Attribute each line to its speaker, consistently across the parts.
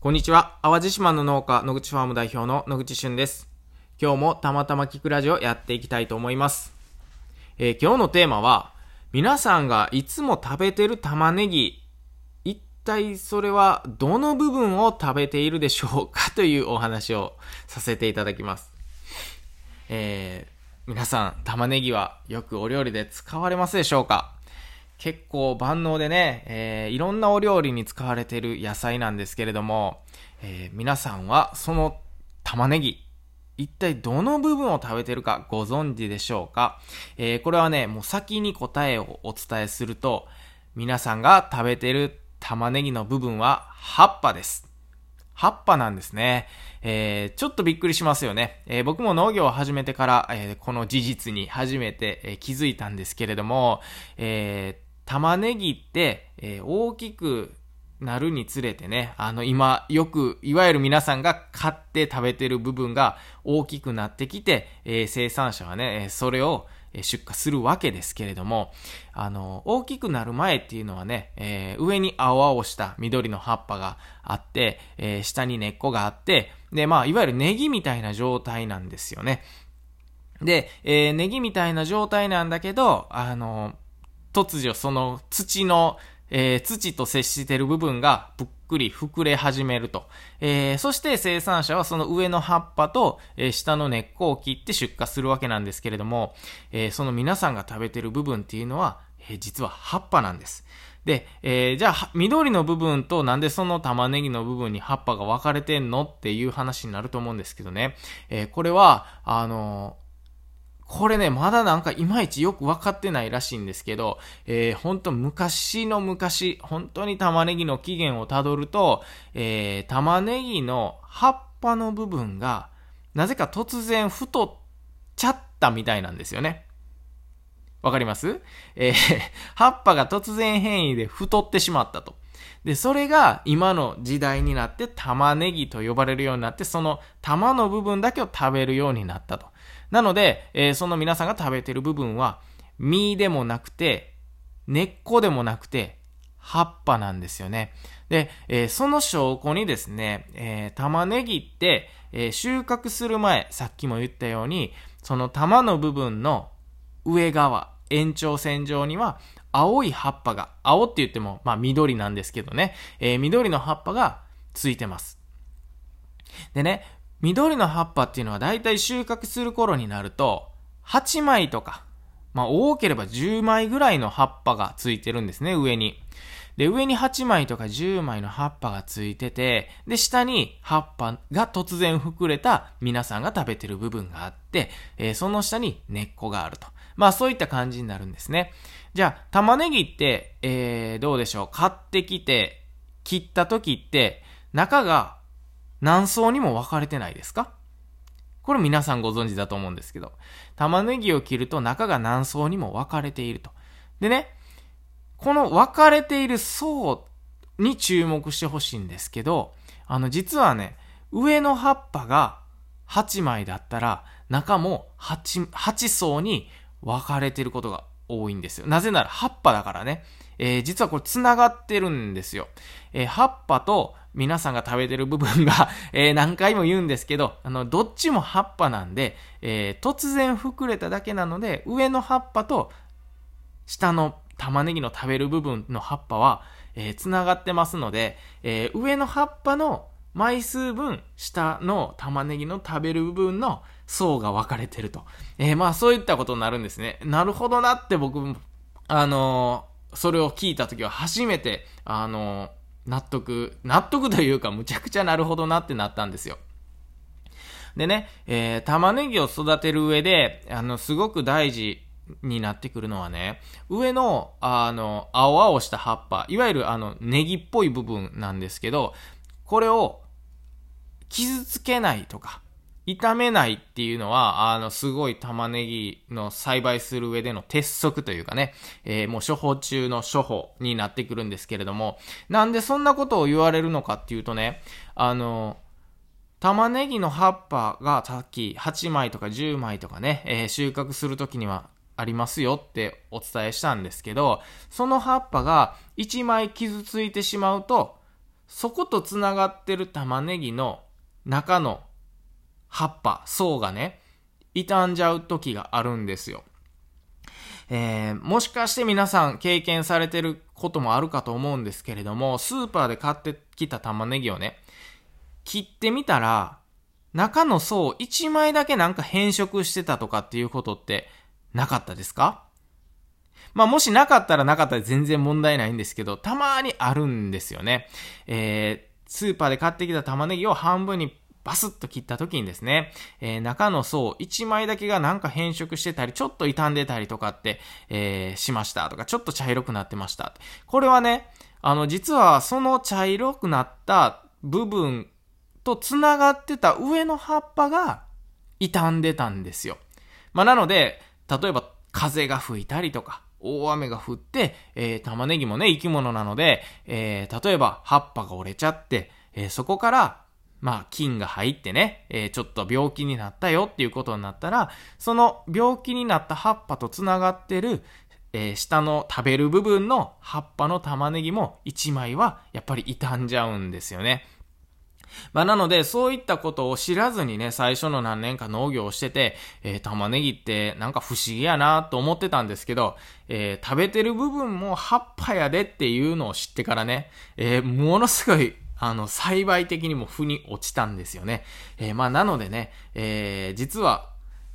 Speaker 1: こんにちは。淡路島の農家、野口ファーム代表の野口俊です。今日もたまたま聞くラジオやっていきたいと思います。えー、今日のテーマは、皆さんがいつも食べてる玉ねぎ、一体それはどの部分を食べているでしょうか？というお話をさせていただきます。えー、皆さん、玉ねぎはよくお料理で使われますでしょうか？結構万能でね、えー、いろんなお料理に使われている野菜なんですけれども、えー、皆さんはその玉ねぎ、一体どの部分を食べてるかご存知でしょうか、えー、これはね、もう先に答えをお伝えすると、皆さんが食べてる玉ねぎの部分は葉っぱです。葉っぱなんですね。えー、ちょっとびっくりしますよね。えー、僕も農業を始めてから、えー、この事実に初めて、え気づいたんですけれども、え玉ねぎって、えー、大きくなるにつれてね、あの今よく、いわゆる皆さんが買って食べてる部分が大きくなってきて、えー、生産者はね、それを出荷するわけですけれども、あの、大きくなる前っていうのはね、えー、上に青々した緑の葉っぱがあって、えー、下に根っこがあって、で、まあ、いわゆるネギみたいな状態なんですよね。で、えー、ネギみたいな状態なんだけど、あの、突如その土の、えー、土と接してる部分がぷっくり膨れ始めると。えー、そして生産者はその上の葉っぱと、えー、下の根っこを切って出荷するわけなんですけれども、えその皆さんが食べてる部分っていうのは、え実は葉っぱなんです。で、えじゃあ、緑の部分となんでその玉ねぎの部分に葉っぱが分かれてんのっていう話になると思うんですけどね。えこれは、あのこれね、まだなんかいまいちよくわかってないらしいんですけど、えー、ほんと昔の昔、本当に玉ねぎの起源をたどると、えー、玉ねぎの葉っぱの部分が、なぜか突然太っちゃったみたいなんですよね。わかります？えー、葉っぱが突然変異で太ってしまったと。で、それが今の時代になって玉ねぎと呼ばれるようになって、その玉の部分だけを食べるようになったと。なので、えー、その皆さんが食べてる部分は、実でもなくて、根っこでもなくて、葉っぱなんですよね。で、えー、その証拠にですね、えー、玉ねぎって、え、収穫する前、さっきも言ったように、その玉の部分の上側、延長線上には、青い葉っぱが、青って言っても、まあ緑なんですけどね、え、緑の葉っぱがついてます。でね、緑の葉っぱっていうのはだいたい収穫する頃になると、8枚とか、まあ多ければ10枚ぐらいの葉っぱがついてるんですね、上に。で、上に8枚とか10枚の葉っぱがついてて、で、下に葉っぱが突然膨れた皆さんが食べてる部分があって、えー、その下に根っこがあると。まあそういった感じになるんですね。じゃあ、玉ねぎって、えー、どうでしょう？買ってきて、切った時って、中が何層にも分かれてないですか？これ皆さんご存知だと思うんですけど、玉ねぎを切ると中が何層にも分かれていると。でね、この分かれている層に注目してほしいんですけど、あの実はね、上の葉っぱが8枚だったら、中も 8, 8層に分かれていることが多いんですよ。なぜなら葉っぱだからね。えー、実はこれ繋がってるんですよ。えー、葉っぱと皆さんが食べてる部分が え、何回も言うんですけど、あの、どっちも葉っぱなんで、えー、突然膨れただけなので、上の葉っぱと下の玉ねぎの食べる部分の葉っぱは、えー、繋がってますので、えー、上の葉っぱの枚数分、下の玉ねぎの食べる部分の層が分かれてると。えー、まあそういったことになるんですね。なるほどなって僕、あのー、それを聞いた時は初めて、あのー、納得、納得というかむちゃくちゃなるほどなってなったんですよ。でね、えー、玉ねぎを育てる上で、あの、すごく大事になってくるのはね、上の、あの、青々した葉っぱ、いわゆるあの、ネギっぽい部分なんですけど、これを傷つけないとか、炒めないっていうのは、あの、すごい玉ねぎの栽培する上での鉄則というかね、えー、もう処方中の処方になってくるんですけれども、なんでそんなことを言われるのかっていうとね、あの、玉ねぎの葉っぱがさっき8枚とか10枚とかね、えー、収穫するときにはありますよってお伝えしたんですけど、その葉っぱが1枚傷ついてしまうと、そこと繋がってる玉ねぎの中の葉っぱ、層がね、傷んじゃう時があるんですよ。えー、もしかして皆さん経験されてることもあるかと思うんですけれども、スーパーで買ってきた玉ねぎをね、切ってみたら、中の層1枚だけなんか変色してたとかっていうことってなかったですか？まあもしなかったらなかったら全然問題ないんですけど、たまにあるんですよね。えー、スーパーで買ってきた玉ねぎを半分にバスッと切った時にですね、えー、中の層1枚だけがなんか変色してたり、ちょっと傷んでたりとかって、えー、しましたとか、ちょっと茶色くなってました。これはね、あの、実はその茶色くなった部分と繋がってた上の葉っぱが傷んでたんですよ。まあ、なので、例えば風が吹いたりとか、大雨が降って、えー、玉ねぎもね、生き物なので、えー、例えば葉っぱが折れちゃって、えー、そこからまあ、菌が入ってね、えー、ちょっと病気になったよっていうことになったら、その病気になった葉っぱと繋がってる、えー、下の食べる部分の葉っぱの玉ねぎも1枚はやっぱり傷んじゃうんですよね。まあ、なので、そういったことを知らずにね、最初の何年か農業をしてて、えー、玉ねぎってなんか不思議やなと思ってたんですけど、えー、食べてる部分も葉っぱやでっていうのを知ってからね、えー、ものすごいあの、栽培的にも負に落ちたんですよね。えー、まあ、なのでね、えー、実は、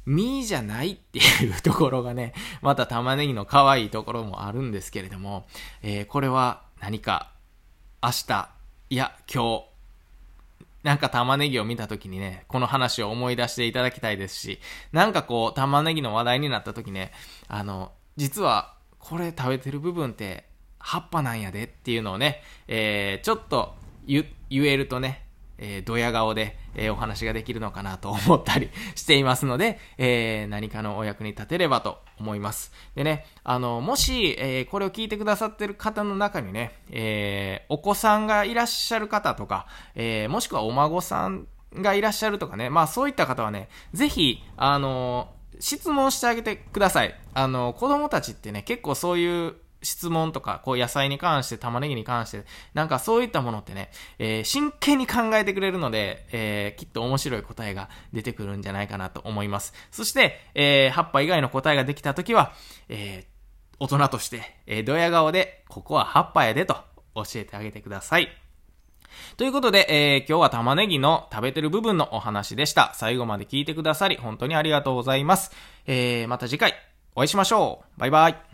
Speaker 1: 実じゃないっていうところがね、また玉ねぎの可愛いところもあるんですけれども、えー、これは何か、明日、いや、今日、なんか玉ねぎを見た時にね、この話を思い出していただきたいですし、なんかこう、玉ねぎの話題になった時ね、あの、実は、これ食べてる部分って、葉っぱなんやでっていうのをね、えー、ちょっと言えるとね、えー、ドヤ顔で、えー、お話ができるのかなと思ったりしていますので、えー、何かのお役に立てればと思います。でね、あの、もし、え、これを聞いてくださってる方の中にね、え、お子さんがいらっしゃる方とか、え、もしくはお孫さんがいらっしゃるとかね、まあそういった方はね、ぜひ、あの質問してあげてください。あの、子供たちってね、結構そういう質問とか、こう野菜に関して、玉ねぎに関して、なんかそういったものってね、えー、真剣に考えてくれるので、えー、きっと面白い答えが出てくるんじゃないかなと思います。そして、えー、葉っぱ以外の答えができたときは、え、大人として、えー、ドヤ顔で、ここは葉っぱやでと教えてあげてください。ということで、えー、今日は玉ねぎの食べてる部分のお話でした。最後まで聞いてくださり、本当にありがとうございます。えー、また次回お会いしましょう。バイバイ。